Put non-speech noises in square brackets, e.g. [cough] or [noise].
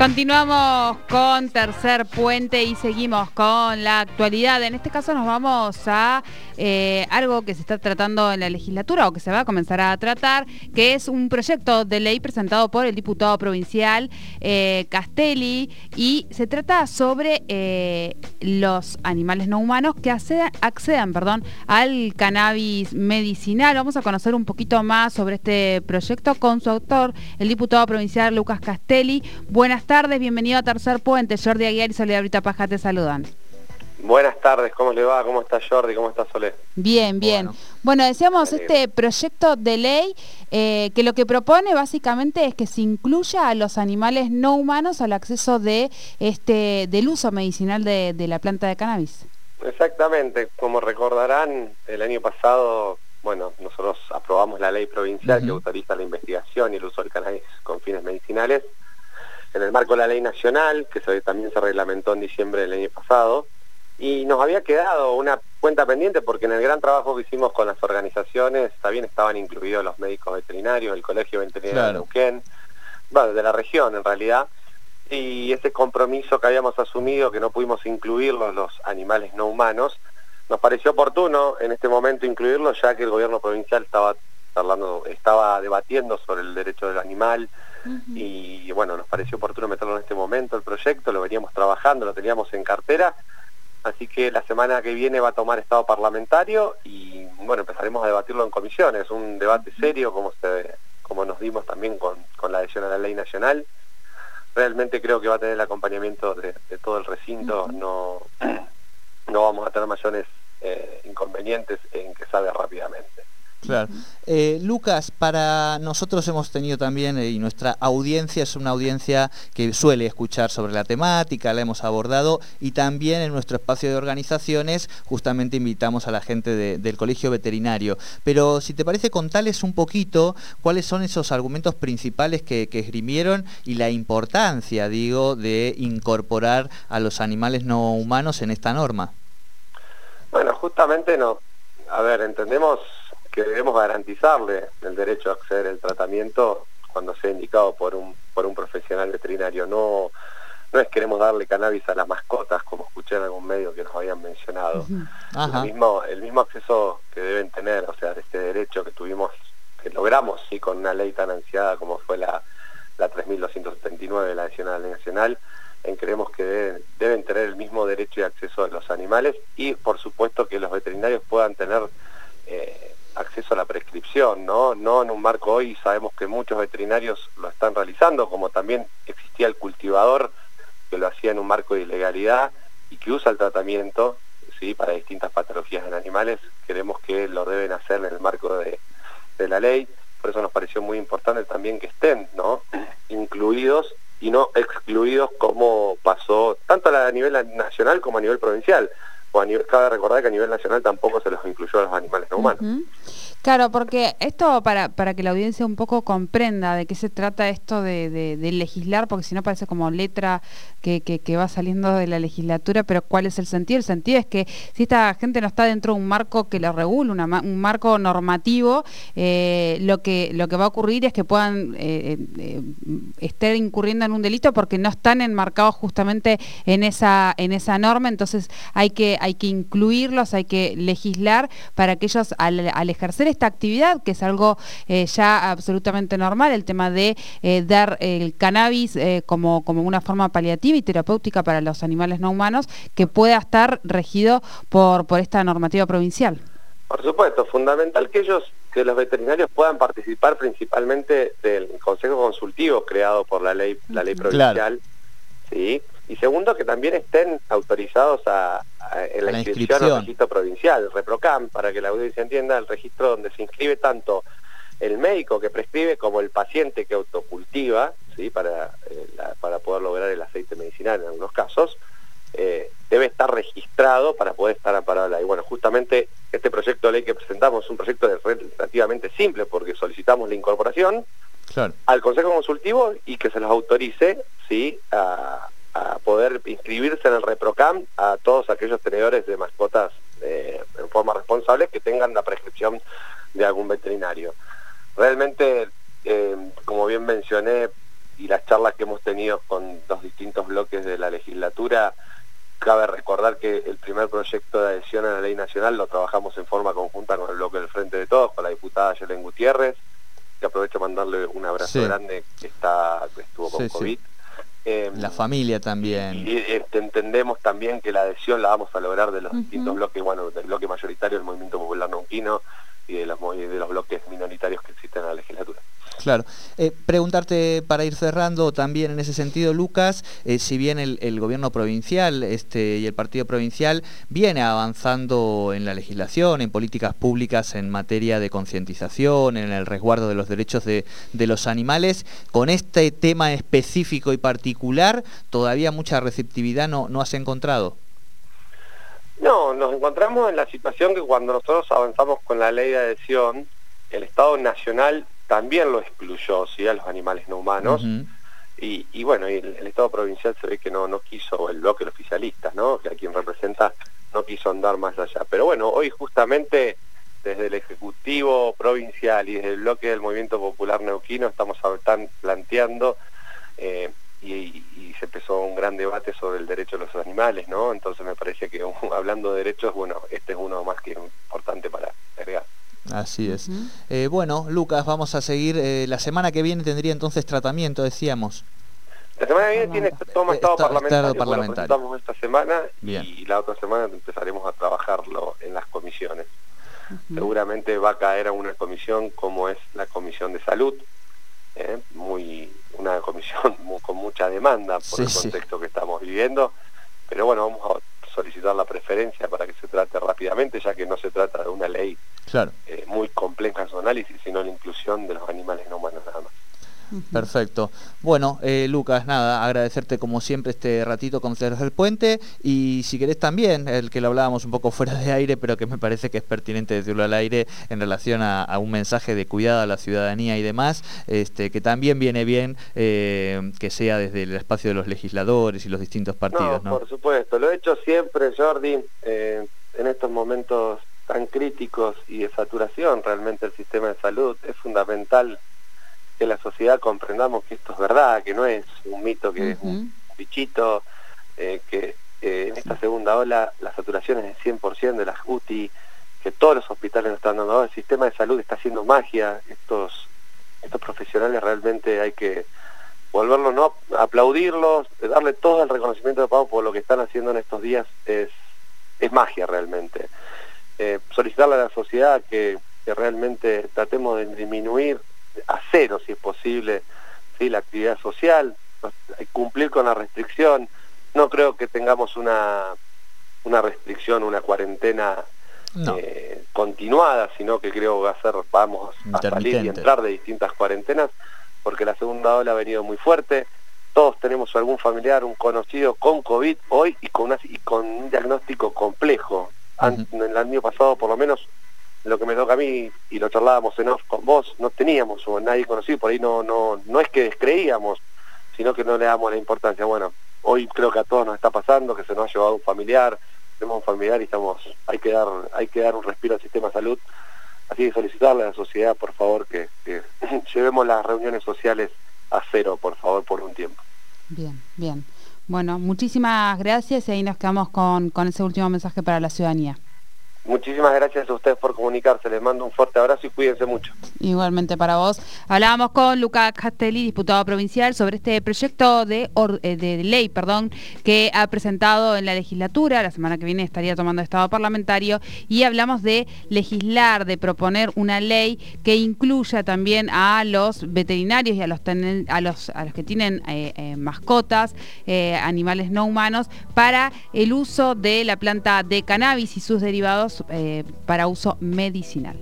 Continuamos con Tercer Puente y seguimos con la actualidad. En este caso nos vamos a eh, algo que se está tratando en la legislatura o que se va a comenzar a tratar, que es un proyecto de ley presentado por el diputado provincial eh, Castelli y se trata sobre eh, los animales no humanos que accedan, perdón, al cannabis medicinal. Vamos a conocer un poquito más sobre este proyecto con su autor, el diputado provincial Lucas Castelli. Buenas tardes, bienvenido a Tercer Puente. Jordi Aguiar y Soledad Brita Paja te saludan. Buenas tardes, ¿cómo le va? ¿Cómo está Jordi? ¿Cómo está Soledad? Bien, bien. Bueno, decíamos este proyecto de ley eh, que lo que propone básicamente es que se incluya a los animales no humanos al acceso de este del uso medicinal de, la planta de cannabis. Exactamente, como recordarán, el año pasado, bueno, nosotros aprobamos la ley provincial que autoriza la investigación y el uso del cannabis con fines medicinales en el marco de la ley nacional, que también se reglamentó en diciembre del año pasado, y nos había quedado una cuenta pendiente porque en el gran trabajo que hicimos con las organizaciones también estaban incluidos los médicos veterinarios, el Colegio Veterinario de Neuquén, bueno, de la región en realidad, y ese compromiso que habíamos asumido, que no pudimos incluirlos los animales no humanos, nos pareció oportuno en este momento incluirlo ya que el gobierno provincial estaba hablando, estaba debatiendo sobre el derecho del animal, y bueno, nos pareció oportuno meterlo en este momento el proyecto, lo veníamos trabajando, lo teníamos en cartera, así que la semana que viene va a tomar estado parlamentario y bueno, empezaremos a debatirlo en comisiones, un debate serio como, se, como nos dimos también con, la adhesión a la ley nacional. Realmente creo que va a tener el acompañamiento de, todo el recinto, no, no vamos a tener mayores eh, inconvenientes en que salga rápidamente. Claro. Eh, Lucas, para nosotros hemos tenido también, eh, y nuestra audiencia es una audiencia que suele escuchar sobre la temática, la hemos abordado, y también en nuestro espacio de organizaciones justamente invitamos a la gente del Colegio Veterinario. Pero si te parece, contales un poquito cuáles son esos argumentos principales que, que esgrimieron y la importancia, digo, de incorporar a los animales no humanos en esta norma. Bueno, justamente no. A ver, entendemos que debemos garantizarle el derecho a acceder al tratamiento cuando sea indicado por un, por un profesional veterinario. No, no es queremos darle cannabis a las mascotas, como escuché en algún medio que nos habían mencionado. el, mismo, el mismo acceso que deben tener, o sea, de este derecho que tuvimos, que logramos sí con una ley tan ansiada como fue la, la 3.279 de la Nacional Nacional, en creemos que deben, deben tener el mismo derecho y acceso a los animales y por supuesto que los veterinarios puedan tener eh, acceso a la prescripción, ¿no? No en un marco hoy, sabemos que muchos veterinarios lo están realizando, como también existía el cultivador que lo hacía en un marco de ilegalidad y que usa el tratamiento, ¿sí? Para distintas patologías en animales, queremos que lo deben hacer en el marco de, la ley, por eso nos pareció muy importante también que estén, ¿no? Incluidos y no excluidos como pasó tanto a nivel nacional como a nivel provincial o cabe recordar que a nivel nacional tampoco se los incluyó a los animales no humanos. Claro, porque esto para, para que la audiencia un poco comprenda de qué se trata esto de, legislar, porque si no parece como letra que, que, va saliendo de la legislatura, pero ¿cuál es el sentido? El sentido es que si esta gente no está dentro de un marco que lo regule, un marco normativo, eh, lo, que, lo que va a ocurrir es que puedan eh, eh, estar incurriendo en un delito porque no están enmarcados justamente en esa, en esa norma, entonces hay que, hay que incluirlos, hay que legislar para que ellos al, al ejercer esta actividad, que es algo eh, ya absolutamente normal, el tema de eh, dar el cannabis eh, como, como una forma paliativa y terapéutica para los animales no humanos, que pueda estar regido por, por esta normativa provincial. Por supuesto, fundamental que ellos, que los veterinarios puedan participar principalmente del consejo consultivo creado por la ley, la ley provincial, ¿sí? Y segundo que también estén autorizados a, en la, inscripción, al registro provincial, el ReproCam, para que la audiencia entienda, el registro donde se inscribe tanto el médico que prescribe como el paciente que autocultiva, ¿sí? para, eh, para poder lograr el aceite medicinal en algunos casos, eh, debe estar registrado para poder estar amparado Y bueno, justamente este proyecto de ley que presentamos es un proyecto relativamente simple porque solicitamos la incorporación al Consejo Consultivo y que se los autorice ¿sí? a, a poder inscribirse en el ReproCam a todos aquellos tenedores de mascotas eh, en forma responsable que tengan la prescripción de algún veterinario. Realmente, eh, como bien mencioné, las charlas que hemos tenido con los distintos bloques de la legislatura, cabe recordar que el primer proyecto de adhesión a la ley nacional lo trabajamos en forma conjunta con el bloque del Frente de Todos, con la diputada Yelen Gutiérrez, que aprovecho mandarle un abrazo grande que está estuvo con COVID. Em, la familia también. Y, este, entendemos también que la adhesión la vamos a lograr de los distintos bloques, bueno, del bloque mayoritario del Movimiento Popular Nauquino y de los, bloques minoritarios que existen en la legislatura. Claro. Eh, preguntarte para ir cerrando también en ese sentido, Lucas, eh, si bien el, gobierno provincial este, y el partido provincial viene avanzando en la legislación, en políticas públicas en materia de concientización, en el resguardo de los derechos de, los animales, con este tema específico y particular, todavía mucha receptividad no, no has encontrado. No, nos encontramos en la situación que cuando nosotros avanzamos con la ley de adhesión, el Estado Nacional también lo excluyó, ¿sí? A los animales no humanos. y, bueno, el, Estado provincial se ve que no, no quiso, el bloque de oficialistas, ¿no? Que a quien representa no quiso andar más allá. Pero bueno, hoy justamente desde el Ejecutivo Provincial y desde el bloque del Movimiento Popular Neuquino estamos están planteando eh, y, se empezó un gran debate sobre el derecho de los animales, ¿no? Entonces me parece que [laughs] hablando de derechos, bueno, este es uno más que importante para agregar. Así es. Eh, bueno, Lucas, vamos a seguir. Eh, la semana que viene tendría entonces tratamiento, decíamos. La semana que viene tiene toma estado, parlamentario, parlamentario. esta semana y la otra semana empezaremos a trabajarlo en las comisiones. Seguramente va a caer a una comisión como es la Comisión de Salud, ¿eh? muy una comisión [laughs] con mucha demanda por el contexto que estamos viviendo, pero bueno, vamos a solicitar la preferencia para que se trate rápidamente, ya que no se trata de una ley claro. Eh, muy compleja su análisis, sino la inclusión de los animales no humanos nada más. Perfecto. Bueno, eh, Lucas, nada, agradecerte como siempre este ratito con del Puente y si querés también, el que lo hablábamos un poco [laughs] fuera de aire, pero que me parece que es pertinente decirlo al aire en relación a, un mensaje de cuidado a la ciudadanía y demás, este, que también viene bien eh, que sea desde el espacio de los legisladores y los distintos partidos. No, por supuesto, lo he hecho siempre, Jordi, en estos momentos tan críticos y de saturación realmente el sistema de salud, es fundamental que la sociedad comprendamos que esto es verdad, que no es un mito, que es un bichito, eh, que eh, en esta segunda ola la saturación es del 100% de las UTI, que todos los hospitales nos están dando, el sistema de salud está haciendo magia, estos, estos profesionales realmente hay que volverlos, ¿no? aplaudirlos, darle todo el reconocimiento de pago por lo que están haciendo en estos días, es, es magia realmente. Eh, solicitarle a la sociedad que, realmente tratemos de disminuir cero, si es posible, ¿sí? la actividad social, cumplir con la restricción. No creo que tengamos una, una restricción, una cuarentena eh, continuada, sino que creo que va a ser, vamos a salir y entrar de distintas cuarentenas, porque la segunda ola ha venido muy fuerte. Todos tenemos algún familiar, un conocido con COVID hoy y con, y con un diagnóstico complejo en el año pasado, por lo menos, lo que me toca a mí, y lo charlábamos en off con vos, no teníamos o nadie conocido, por ahí no, no, no es que descreíamos, sino que no le damos la importancia. Bueno, hoy creo que a todos nos está pasando, que se nos ha llevado un familiar, tenemos un familiar y estamos, hay que dar, hay que dar un respiro al sistema de salud. Así que solicitarle a la sociedad, por favor, que, que [clears throat] llevemos las reuniones sociales a cero, por favor, por un tiempo. Bien, bien. Bueno, muchísimas gracias y ahí nos quedamos con, con ese último mensaje para la ciudadanía. Muchísimas gracias a ustedes por comunicarse. Les mando un fuerte abrazo y cuídense mucho. Igualmente para vos. Hablábamos con Luca Castelli, diputado provincial, sobre este proyecto de, eh, de, ley perdón, que ha presentado en la legislatura. La semana que viene estaría tomando estado parlamentario. Y hablamos de legislar, de proponer una ley que incluya también a los veterinarios y a los, a los, a los que tienen eh, eh, mascotas, animales no humanos, para el uso de la planta de cannabis y sus derivados eh, para uso medicinal.